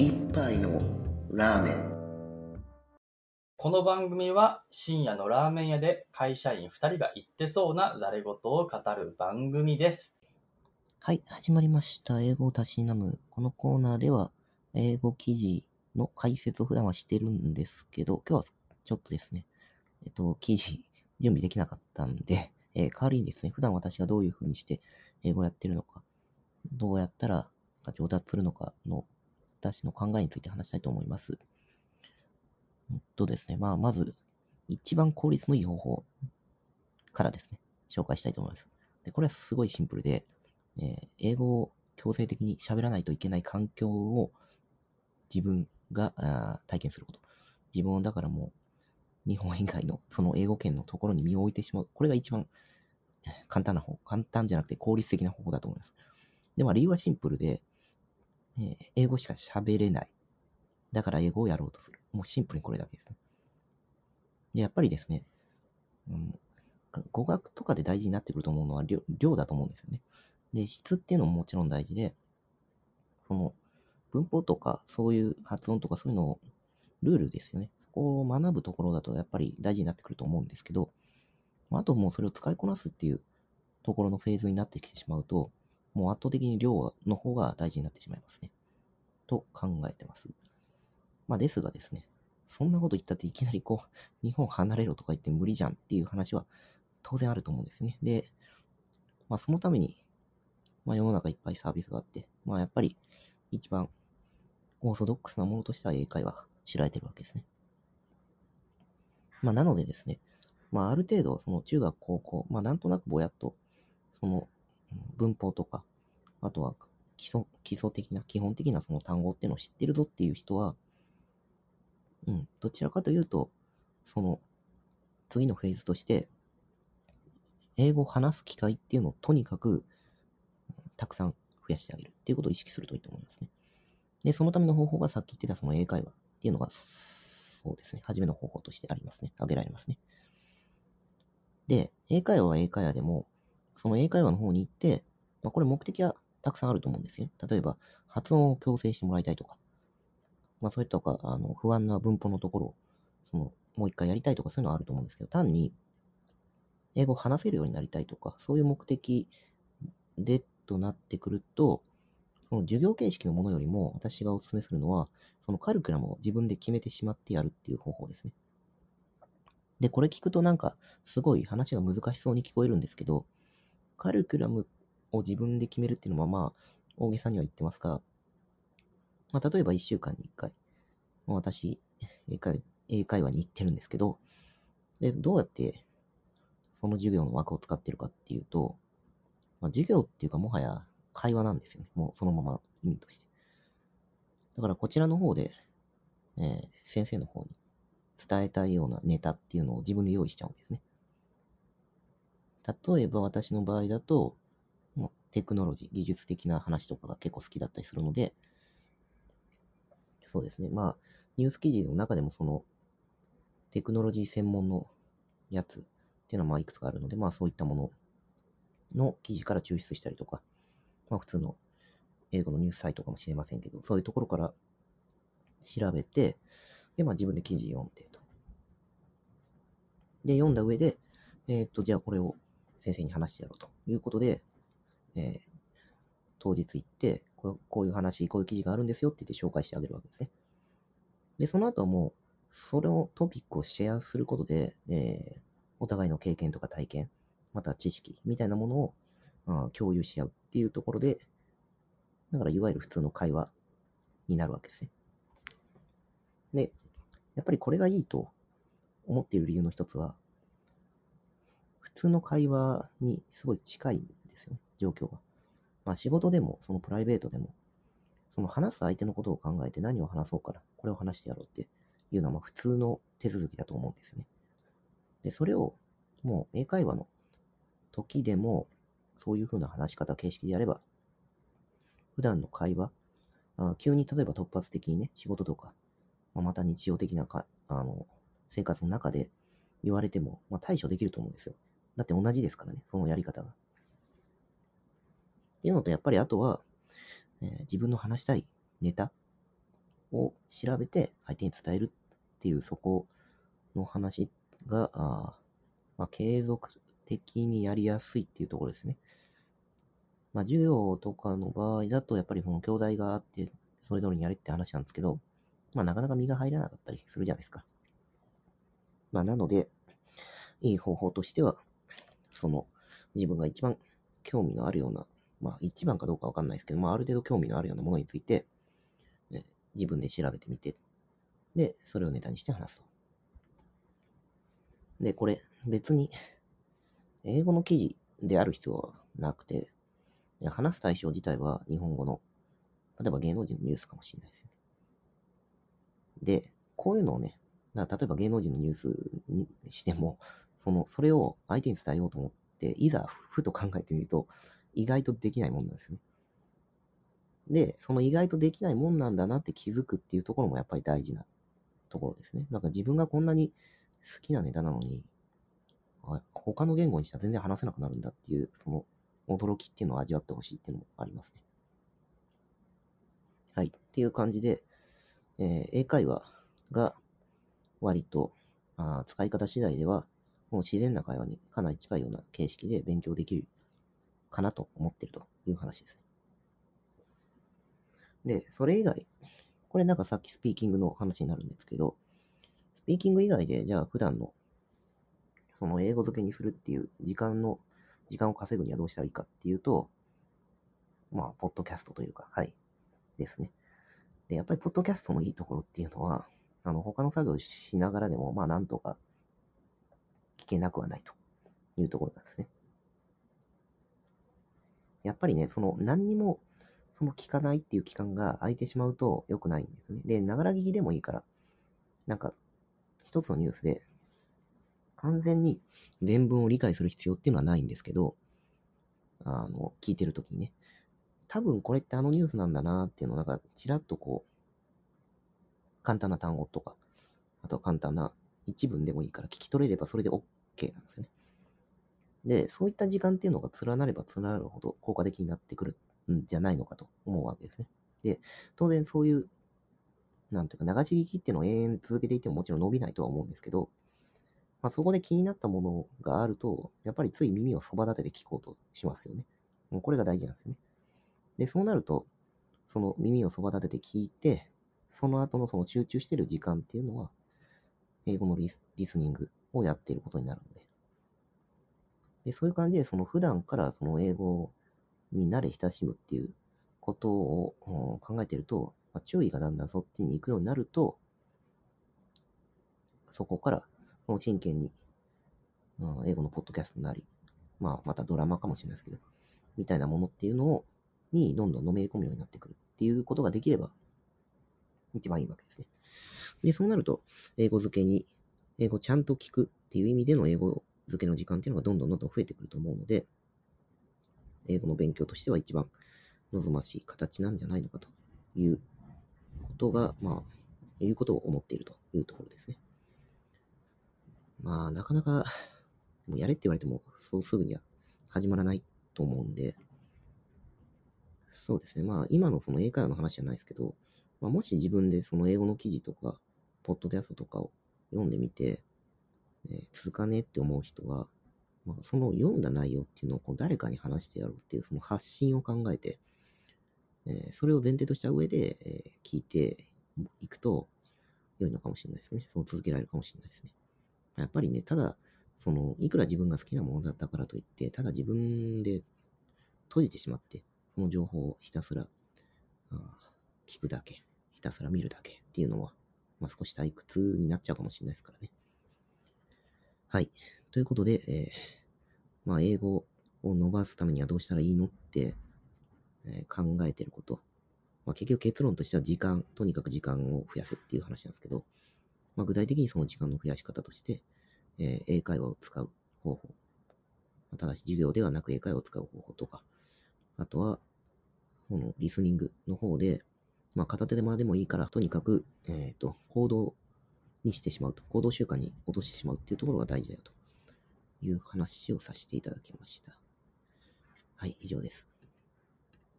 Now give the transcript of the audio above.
一杯のラーメンこの番組は深夜のラーメン屋で会社員2人が言ってそうなざれ言を語る番組です。はい、始まりました。英語をたしなむ。このコーナーでは、英語記事の解説を普段はしてるんですけど、今日はちょっとですね、えっと、記事準備できなかったんで、えー代わりにですね、普段私がどういう風にして英語をやってるのか、どうやったら上達するのかの、私の考えについて話したいと思います。うんとですね、まあ、まず、一番効率のいい方法からですね、紹介したいと思います。で、これはすごいシンプルで、えー英語を強制的に喋らないといけない環境を自分があ体験すること。自分をだからもう日本以外のその英語圏のところに身を置いてしまう。これが一番簡単な方。簡単じゃなくて効率的な方法だと思います。で、まあ理由はシンプルで、えー英語しか喋れない。だから英語をやろうとする。もうシンプルにこれだけですね。で、やっぱりですね、うん、語学とかで大事になってくると思うのは量量だと思うんですよね。で、質っていうのももちろん大事で、その文法とかそういう発音とかそういうのを、ルールですよね。そこを学ぶところだとやっぱり大事になってくると思うんですけど、あともうそれを使いこなすっていうところのフェーズになってきてしまうと、もう圧倒的に量の方が大事になってしまいますね。と考えてます。まあですがですね、そんなこと言ったっていきなりこう、日本離れろとか言って無理じゃんっていう話は当然あると思うんですね。で、まあそのために、まあ世の中いっぱいサービスがあって、まあやっぱり一番オーソドックスなものとしては英会話が知られてるわけですね。まあなのでですね、まあある程度その中学高校、まあなんとなくぼやっとその文法とか、あとは基礎基礎的な、基本的なその単語っていうのを知ってるぞっていう人は、うん、どちらかというと、その次のフェーズとして、英語を話す機会っていうのをとにかくたくさん増やしてあげるっていうことを意識するといいと思いますね。で、そのための方法がさっき言ってたその英会話っていうのが、そうですね、初めの方法としてありますね。挙げられますね。で、英会話は英会話でも、その英会話の方に行って、まあ、これ目的はたくさんあると思うんですよ。例えば、発音を矯正してもらいたいとか、まあ、それとか、あの、不安な文法のところを、その、もう一回やりたいとかそういうのはあると思うんですけど、単に、英語を話せるようになりたいとか、そういう目的でとなってくると、その授業形式のものよりも、私がお勧めするのは、そのカリキュラムを自分で決めてしまってやるっていう方法ですね。で、これ聞くとなんか、すごい話が難しそうに聞こえるんですけど、カリキュラムを自分で決めるっていうのは、まあ、大げさには言ってますが、まあ、例えば1週間に1回、まあ私、英会英会話に行ってるんですけど、で、どうやってその授業の枠を使ってるかっていうと、まあ、授業っていうかもはや会話なんですよね。もうそのまま意味として。だからこちらの方で、えー先生の方に伝えたいようなネタっていうのを自分で用意しちゃうんですね。例えば私の場合だと、テクノロジー、技術的な話とかが結構好きだったりするので、そうですね。まあ、ニュース記事の中でもその、テクノロジー専門のやつっていうのはまあいくつかあるので、まあそういったものの記事から抽出したりとか、まあ普通の英語のニュースサイトかもしれませんけど、そういうところから調べて、で、まあ自分で記事読んでと。で、読んだ上で、えーっと、じゃあこれを先生に話してやろうということで、えー当日行ってこう、こういう話、こういう記事があるんですよって言って紹介してあげるわけですね。で、その後もう、それをトピックをシェアすることで、えーお互いの経験とか体験、また知識みたいなものを、あ共有し合うっていうところで、だからいわゆる普通の会話になるわけですね。で、やっぱりこれがいいと思っている理由の一つは、普通の会話にすごい近いんですよね、状況が。まあ仕事でも、そのプライベートでも、その話す相手のことを考えて何を話そうから、これを話してやろうっていうのはま普通の手続きだと思うんですよね。で、それをもう英会話の時でも、そういう風な話し方、形式でやれば、普段の会話、あ急に例えば突発的にね、仕事とか、まあまた日常的なかあの生活の中で言われても、まあ、対処できると思うんですよ。だって同じですからね、そのやり方が。っていうのと、やっぱりあとは、えー自分の話したいネタを調べて相手に伝えるっていうそこの話が、あまあ、継続的にやりやすいっていうところですね。まあ、授業とかの場合だと、やっぱりこの教材があって、それぞれにやれって話なんですけど、まあ、なかなか身が入らなかったりするじゃないですか。まあ、なので、いい方法としては、その、自分が一番興味のあるような、まあ、一番かどうかわかんないですけど、まあ、ある程度興味のあるようなものについて、ね、自分で調べてみて、で、それをネタにして話すと。で、これ、別に、英語の記事である必要はなくて、話す対象自体は日本語の、例えば芸能人のニュースかもしれないですよね。で、こういうのをね、例えば芸能人のニュースにしても、その、それを相手に伝えようと思って、いざふと考えてみると、意外とできないもんなんですね。で、その意外とできないもんなんだなって気づくっていうところもやっぱり大事なところですね。なんか自分がこんなに好きなネタなのに、他の言語にしたら全然話せなくなるんだっていう、その驚きっていうのを味わってほしいっていうのもありますね。はい。っていう感じで、えー、英会話が割とあ使い方次第では、もう自然な会話にかなり近いような形式で勉強できるかなと思ってるという話ですね。で、それ以外、これなんかさっきスピーキングの話になるんですけど、スピーキング以外で、じゃあ普段のその英語付けにするっていう時間の、時間を稼ぐにはどうしたらいいかっていうと、まあ、ポッドキャストというか、はい、ですね。で、やっぱりポッドキャストのいいところっていうのは、あの、他の作業しながらでも、まあ、なんとか聞けなくはないというところなんですね。やっぱりね、その、何にも、その聞かないっていう期間が空いてしまうと良くないんですね。で、ながら聞きでもいいから、なんか、一つのニュースで、完全に原文を理解する必要っていうのはないんですけど、あの、聞いてるときにね、多分これってあのニュースなんだなっていうのをなんか、ちらっとこう、簡単な単語とか、あとは簡単な一文でもいいから聞き取れればそれで OK なんですよね。で、そういった時間っていうのが連なれば連なるほど効果的になってくるんじゃないのかと思うわけですね。で、当然そういう、なんていうか流し聞きっていうのを永遠続けていてももちろん伸びないとは思うんですけど、まあ、そこで気になったものがあると、やっぱりつい耳をそば立てて聞こうとしますよね。もうこれが大事なんですよね。で、そうなると、その耳をそば立てて聞いて、その後のその集中してる時間っていうのは、英語のリスリスニングをやっていることになるので。で、そういう感じで、その普段からその英語に慣れ親しむっていうことを考えてると、まあ、注意がだんだんそっちに行くようになると、そこからその真剣に、まあ、英語のポッドキャストなり、まあ、またドラマかもしれないですけど、みたいなものっていうのを、にどんどんのめり込むようになってくるっていうことができれば、一番いいわけですね。で、そうなると、英語付けに、英語ちゃんと聞くっていう意味での英語付けの時間っていうのがどんどんどんどん増えてくると思うので、英語の勉強としては一番望ましい形なんじゃないのかということが、まあ、いうことを思っているというところですね。まあ、なかなか、もうやれって言われても、そうすぐには始まらないと思うんで、そうですね。まあ、今のその英会話の話じゃないですけど、まあ、もし自分でその英語の記事とか、ポッドキャストとかを読んでみて、え、続かねえって思う人は、まあ、その読んだ内容っていうのをこう誰かに話してやろうっていうその発信を考えて、えー、それを前提とした上で、えー、聞いていくと良いのかもしれないですね。その続けられるかもしれないですね。やっぱりね、ただ、その、いくら自分が好きなものだったからといって、ただ自分で閉じてしまって、その情報をひたすら、聞くだけ、ひたすら見るだけっていうのは、まあ、少し退屈になっちゃうかもしれないですからね。はい。ということで、えー、まあ、英語を伸ばすためにはどうしたらいいのって、えー、考えてること。まあ、結局結論としては時間、とにかく時間を増やせっていう話なんですけど、まあ、具体的にその時間の増やし方として、えー、英会話を使う方法。ただし授業ではなく英会話を使う方法とか、あとは、このリスニングの方で、まあ、片手でまでもいいから、とにかく、えっ、ー、と、行動にしてしまうと、行動習慣に落としてしまうっていうところが大事だよという話をさせていただきました。はい、以上です。